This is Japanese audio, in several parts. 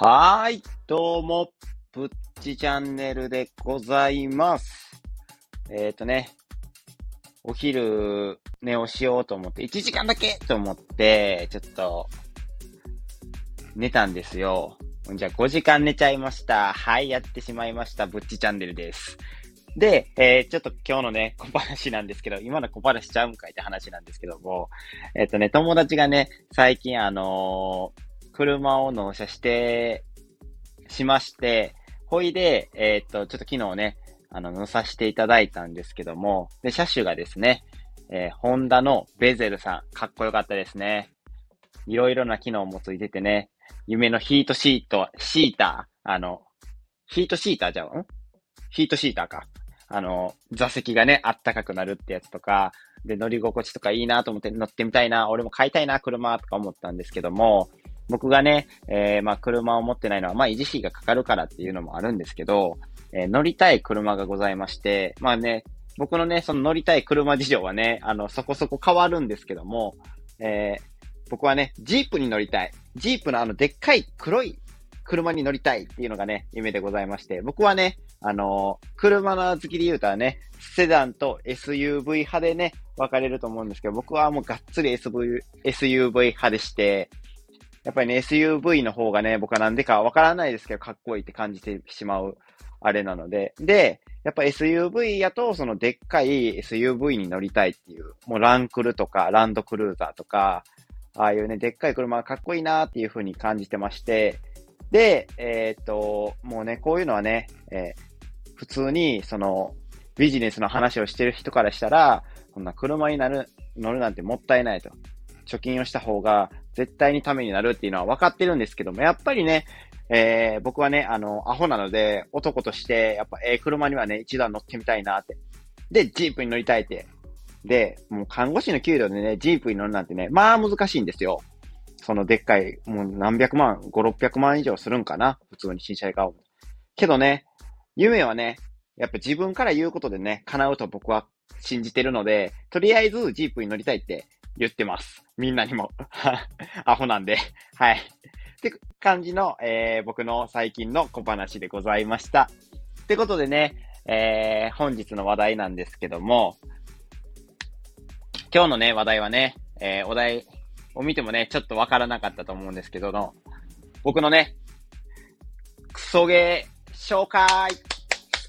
はーい、どうも、プッチチャンネルでございます。えっ、ー、とね、お昼寝をしようと思って、1時間だけと思って、ちょっと、寝たんですよ。じゃあ5時間寝ちゃいました。はい、やってしまいました。ブッチチャンネルです。で、えー、ちょっと今日のね、小話なんですけど、今の小話ちゃうんかいって話なんですけども、えっ、とね、友達がね、最近あのー車を納車して、しまして、ほいで、えっ、と、ちょっと昨日ね、あの、乗させていただいたんですけども、で、車種がですね、えーホンダのベゼルさん、かっこよかったですね。いろいろな機能もついててね、夢のヒートシート、シーター、あの、ヒートシーターじゃん？ヒートシーターか。あの、座席がね、あったかくなるってやつとか、で、乗り心地とかいいなと思って乗ってみたいな、俺も買いたいな、車とか思ったんですけども、僕がね、えーまあ車を持ってないのは、まあ維持費がかかるからっていうのもあるんですけど、えー乗りたい車がございまして、まあね、僕のね、その乗りたい車事情はね、あの、そこそこ変わるんですけども、えー僕はね、ジープに乗りたい。ジープのあの、でっかい黒い車に乗りたいっていうのがね、夢でございまして、僕はね、あのー車の好きで言うたらね、セダンと SUV 派でね、分かれると思うんですけど、僕はもうがっつり SV SUV 派でして、やっぱりね、SUV の方がね、僕はなんでかわからないですけど、かっこいいって感じてしまう、あれなので。で、やっぱ SUV やと、そのでっかい SUV に乗りたいっていう、もうランクルとか、ランドクルーザーとか、ああいうね、でっかい車がかっこいいなっていう風に感じてまして、で、えーっと、もうね、こういうのはね、えー普通に、その、ビジネスの話をしてる人からしたら、こんな車になる、乗るなんてもったいないと。貯金をした方が絶対にためになるっていうのは分かってるんですけども、やっぱりね、えー僕はね、あの、アホなので、男として、やっぱ、えー車にはね、一段乗ってみたいなって。で、ジープに乗りたいって。で、もう看護師の給料でね、ジープに乗るなんてね、まあ難しいんですよ。そのでっかい、もう何百万、5、600万以上するんかな普通に新車で買う。けどね、夢はね、やっぱ自分から言うことでね、叶うと僕は信じてるので、とりあえずジープに乗りたいって言ってます。みんなにも。アホなんで。はい。って感じの、えー、僕の最近の小話でございました。ってことでね、えー、本日の話題なんですけども、今日のね、話題はね、えー、お題を見てもね、ちょっとわからなかったと思うんですけどの、僕のね、クソゲー紹介好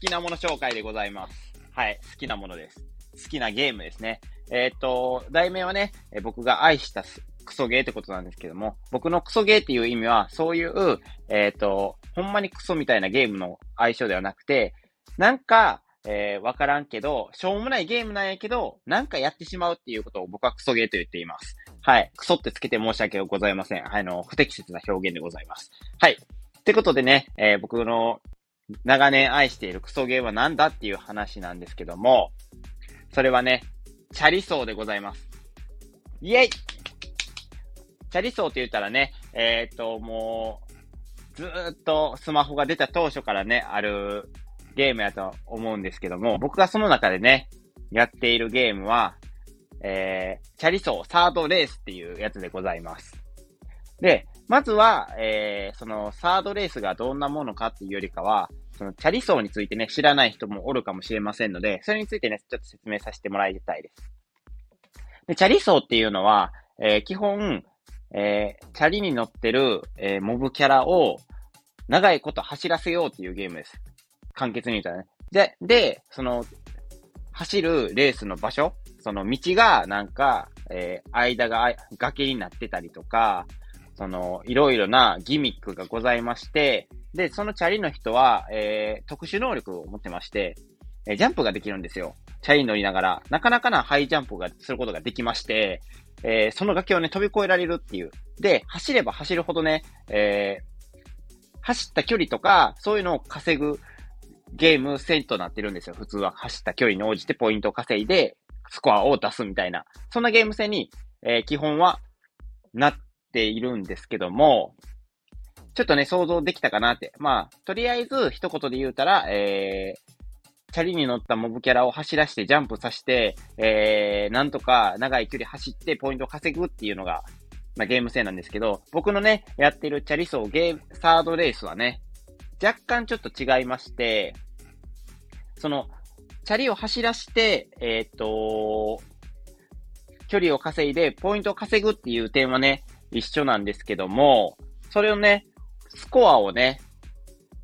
きなもの紹介でございます。はい、好きなものです。好きなゲームですね。えっ、と、題名はね、え僕が愛したクソゲーってことなんですけども、僕のクソゲーっていう意味は、そういう、えっ、と、ほんまにクソみたいなゲームの相性ではなくて、なんか、えーわからんけど、しょうもないゲームなんやけど、なんかやってしまうっていうことを僕はクソゲーと言っています。はい。クソってつけて申し訳ございません。あの、不適切な表現でございます。はい。ってことでね、えー僕の長年愛しているクソゲーは何だっていう話なんですけども、それはね、チャリソーでございます。イェイチャリソーって言ったらね、えっ、と、もう、ずっとスマホが出た当初からね、あるゲームやと思うんですけども、僕がその中でね、やっているゲームは、えー、チャリソーサードレースっていうやつでございます。で、まずは、えー、そのサードレースがどんなものかっていうよりかは、そのチャリソーについてね、知らない人もおるかもしれませんので、それについてね、ちょっと説明させてもらいたいです。で、チャリソーっていうのは、えー基本、えーチャリに乗ってる、えーモブキャラを長いこと走らせようっていうゲームです。簡潔に言ったらね。で、で、その、走るレースの場所、その道がなんか、えー間が崖になってたりとか、その、いろいろなギミックがございまして、で、そのチャリの人は、えー特殊能力を持ってまして、えージャンプができるんですよ。チャリに乗りながら、なかなかなハイジャンプがすることができまして、えーその崖をね、飛び越えられるっていう。で、走れば走るほどね、えー走った距離とか、そういうのを稼ぐゲーム線となってるんですよ。普通は走った距離に応じてポイントを稼いで、スコアを出すみたいな。そんなゲーム性に、えー基本はなっているんですけども、ちょっとね、想像できたかなって。まあ、とりあえず一言で言うたら、えー、チャリに乗ったモブキャラを走らせてジャンプさせて、えー、なんとか長い距離走ってポイントを稼ぐっていうのがなゲーム性なんですけど、僕のね、やってるチャリソーゲーム、サードレースはね、若干ちょっと違いまして、その、チャリを走らして、えっ、ー、と、距離を稼いで、ポイントを稼ぐっていう点はね、一緒なんですけども、それをね、スコアをね、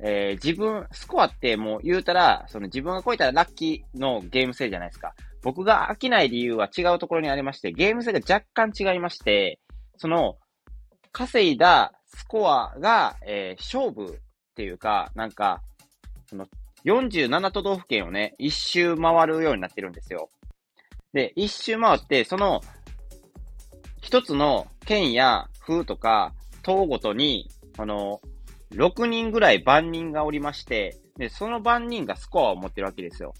えー、自分、スコアってもう言うたら、その自分が超えたらラッキーのゲーム性じゃないですか。僕が飽きない理由は違うところにありまして、ゲーム性が若干違いまして、その、稼いだスコアが、えー、勝負っていうか、なんか、その、47都道府県をね、一周回るようになってるんですよ。で、一周回って、その、一つの県や風とか、島ごとに、あの、6人ぐらい万人がおりまして、で、その万人がスコアを持ってるわけですよ。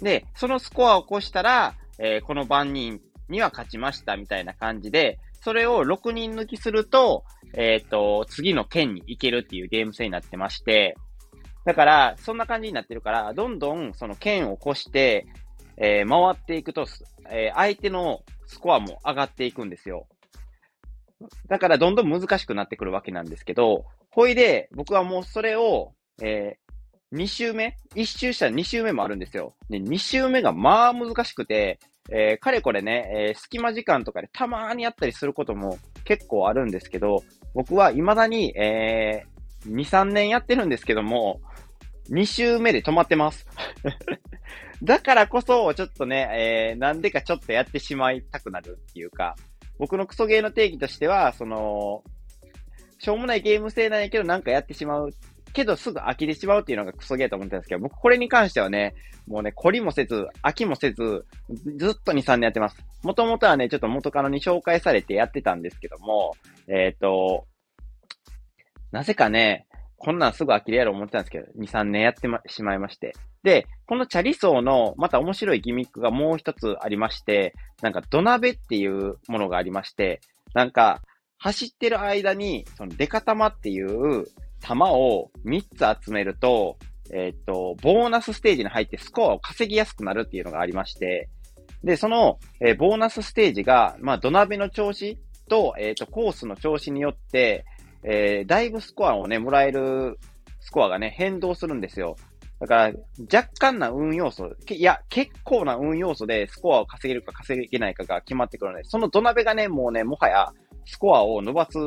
で、そのスコアを起こしたら、えー、この万人には勝ちましたみたいな感じで、それを6人抜きすると、えっ、ー、と、次の県に行けるっていうゲーム性になってまして、だから、そんな感じになってるから、どんどんその県を越して、えー、回っていくと、えー、相手のスコアも上がっていくんですよ。だから、どんどん難しくなってくるわけなんですけど、ほいで、僕はもうそれを、えー、2周目 ?1 周したら2周目もあるんですよ。で、2周目がまあ難しくて、えー、かれこれね、えー、隙間時間とかでたまーにやったりすることも結構あるんですけど、僕は未だに、えー、2、3年やってるんですけども、2周目で止まってます。だからこそ、ちょっとね、えー、なんでかちょっとやってしまいたくなるっていうか、僕のクソゲーの定義としては、その、しょうもないゲーム性なんやけど、なんかやってしまう。けど、すぐ飽きてしまうっていうのがクソゲーと思ってたんですけど、僕これに関してはね、もうね、懲りもせず、飽きもせず、ずっと2、3年やってます。もともとはね、ちょっと元カノに紹介されてやってたんですけども、えっ、ー、と、なぜかね、こんなんすぐ飽きるやろ思ってたんですけど、2、3年やってま、しまいまして。で、このチャリソーのまた面白いギミックがもう一つありまして、なんか土鍋っていうものがありまして、なんか走ってる間に、そのデカ玉っていう玉を3つ集めると、えっ、と、ボーナスステージに入ってスコアを稼ぎやすくなるっていうのがありまして、で、その、えー、ボーナスステージが、まあ、土鍋の調子と、えっ、と、コースの調子によって、えー、だいぶスコアをね、もらえるスコアがね、変動するんですよ。だから、若干な運要素、いや、結構な運要素でスコアを稼げるか稼げないかが決まってくるので、その土鍋がね、もうね、もはやスコアを伸ばす、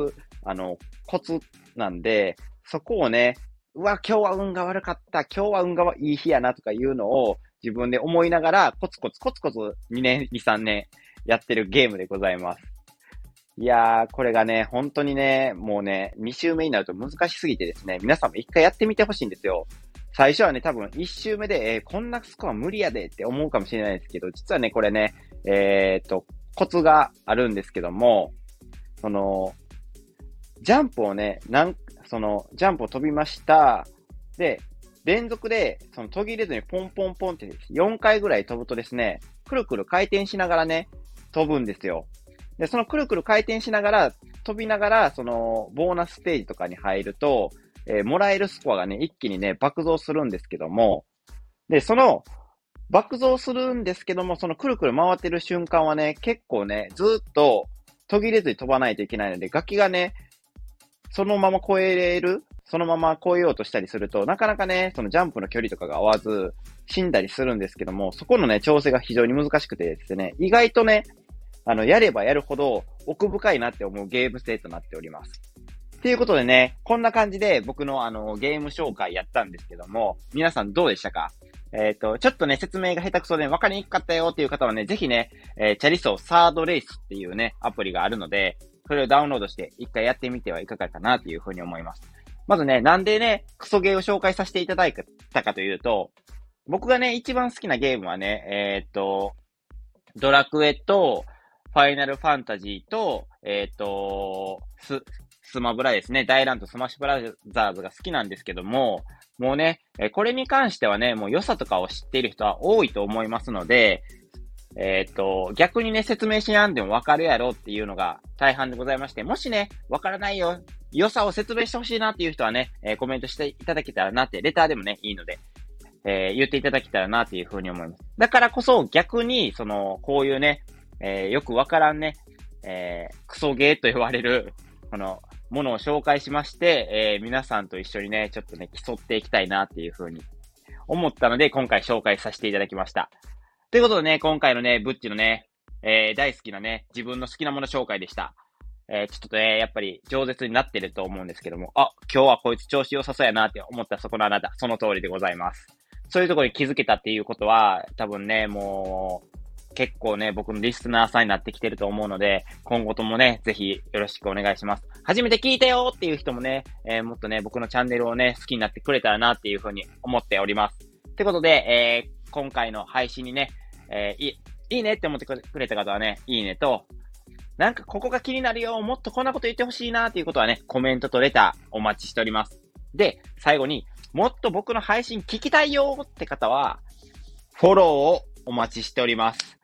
あの、コツなんで、そこをね、うわ、今日は運が悪かった、今日は運がいい日やなとかいうのを自分で思いながら、コツコツコツコツ2年、2、3年やってるゲームでございます。いやー、これがね、本当にね、もうね、2周目になると難しすぎてですね、皆さんも一回やってみてほしいんですよ。最初はね、多分1周目で、えー、こんなスコア無理やでって思うかもしれないですけど、実はね、これね、えー、っと、コツがあるんですけども、その、ジャンプをね、なん、その、ジャンプを飛びました。で、連続で、その途切れずにポンポンポンって4回ぐらい飛ぶとですね、くるくる回転しながらね、飛ぶんですよ。で、そのくるくる回転しながら、飛びながら、その、ボーナスステージとかに入ると、えー、もらえるスコアがね、一気にね、爆増するんですけども、で、その、爆増するんですけども、そのくるくる回ってる瞬間はね、結構ね、ずっと途切れずに飛ばないといけないので、楽器がね、そのまま超えれる、そのまま超えようとしたりすると、なかなかね、そのジャンプの距離とかが合わず、死んだりするんですけども、そこのね、調整が非常に難しくてですね、意外とね、あの、やればやるほど奥深いなって思うゲーム性となっております。ということでね、こんな感じで僕のあの、ゲーム紹介やったんですけども、皆さんどうでしたか？えっ、ー、と、ちょっとね、説明が下手くそで分かりにくかったよっていう方はね、ぜひね、えー、チャリソーサードレースっていうね、アプリがあるので、それをダウンロードして一回やってみてはいかがかなというふうに思います。まずね、なんでね、クソゲーを紹介させていただいたかというと、僕がね、一番好きなゲームはね、えっ、ー、と、ドラクエと、ファイナルファンタジーと、えっ、ー、と、ス、スマブラですね。大ランとスマッシュブラザーズが好きなんですけども、もうね、これに関してはね、もう良さとかを知っている人は多いと思いますので、えっ、ー、と、逆にね、説明しやんでもわかるやろっていうのが大半でございまして、もしね、わからないよ、良さを説明してほしいなっていう人はね、え、コメントしていただけたらなって、レターでもね、いいので、えー、言っていただけたらなっていうふうに思います。だからこそ逆に、その、こういうね、えー、よくわからんね、えー、クソゲーと言われる、この、ものを紹介しまして、えー、皆さんと一緒にね、ちょっとね、競っていきたいなっていうふうに思ったので、今回紹介させていただきました。ということでね、今回のね、ブッチのね、えー、大好きなね、自分の好きなもの紹介でした。えー、ちょっとね、やっぱり饒舌になってると思うんですけども、あ、今日はこいつ調子良さそうやなって思ったそこのあなた、その通りでございます。そういうところに気づけたっていうことは、多分ね、もう、結構ね、僕のリスナーさんになってきてると思うので、今後ともね、ぜひよろしくお願いします。初めて聞いたよっていう人もね、えー、もっとね、僕のチャンネルをね、好きになってくれたらなっていうふうに思っております。ってことで、えー、今回の配信にね、えー、いいいねって思ってくれた方はね、いいねと、なんかここが気になるよ、もっとこんなこと言ってほしいなっていうことはね、コメントとレターお待ちしております。で、最後に、もっと僕の配信聞きたいよって方は、フォローをお待ちしております。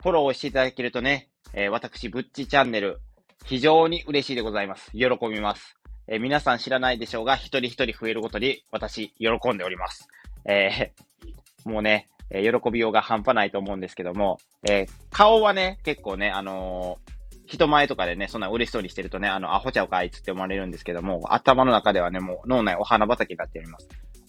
フォローをしていただけるとね、えー、私、ぶっちチャンネル、非常に嬉しいでございます。喜びます。えー、皆さん知らないでしょうが、一人一人増えるごとに、私、喜んでおります。えー、もうね、え、喜びようが半端ないと思うんですけども、え、顔はね、結構ね、あの、人前とかでね、そんな嬉しそうにしてるとね、あの、アホちゃうかいつって思われるんですけども、頭の中ではね、もう脳内お花畑になっております。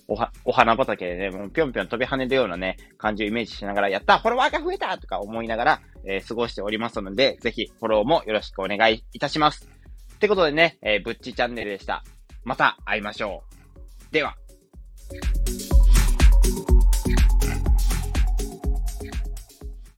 おは、お花畑でね、もうぴょんぴょん飛び跳ねるようなね、感じをイメージしながら、やったフォロワーが増えたとか思いながら、えー、過ごしておりますので、ぜひフォローもよろしくお願いいたします。ってことでね、えー、ぶっちチャンネルでした。また会いましょう。では。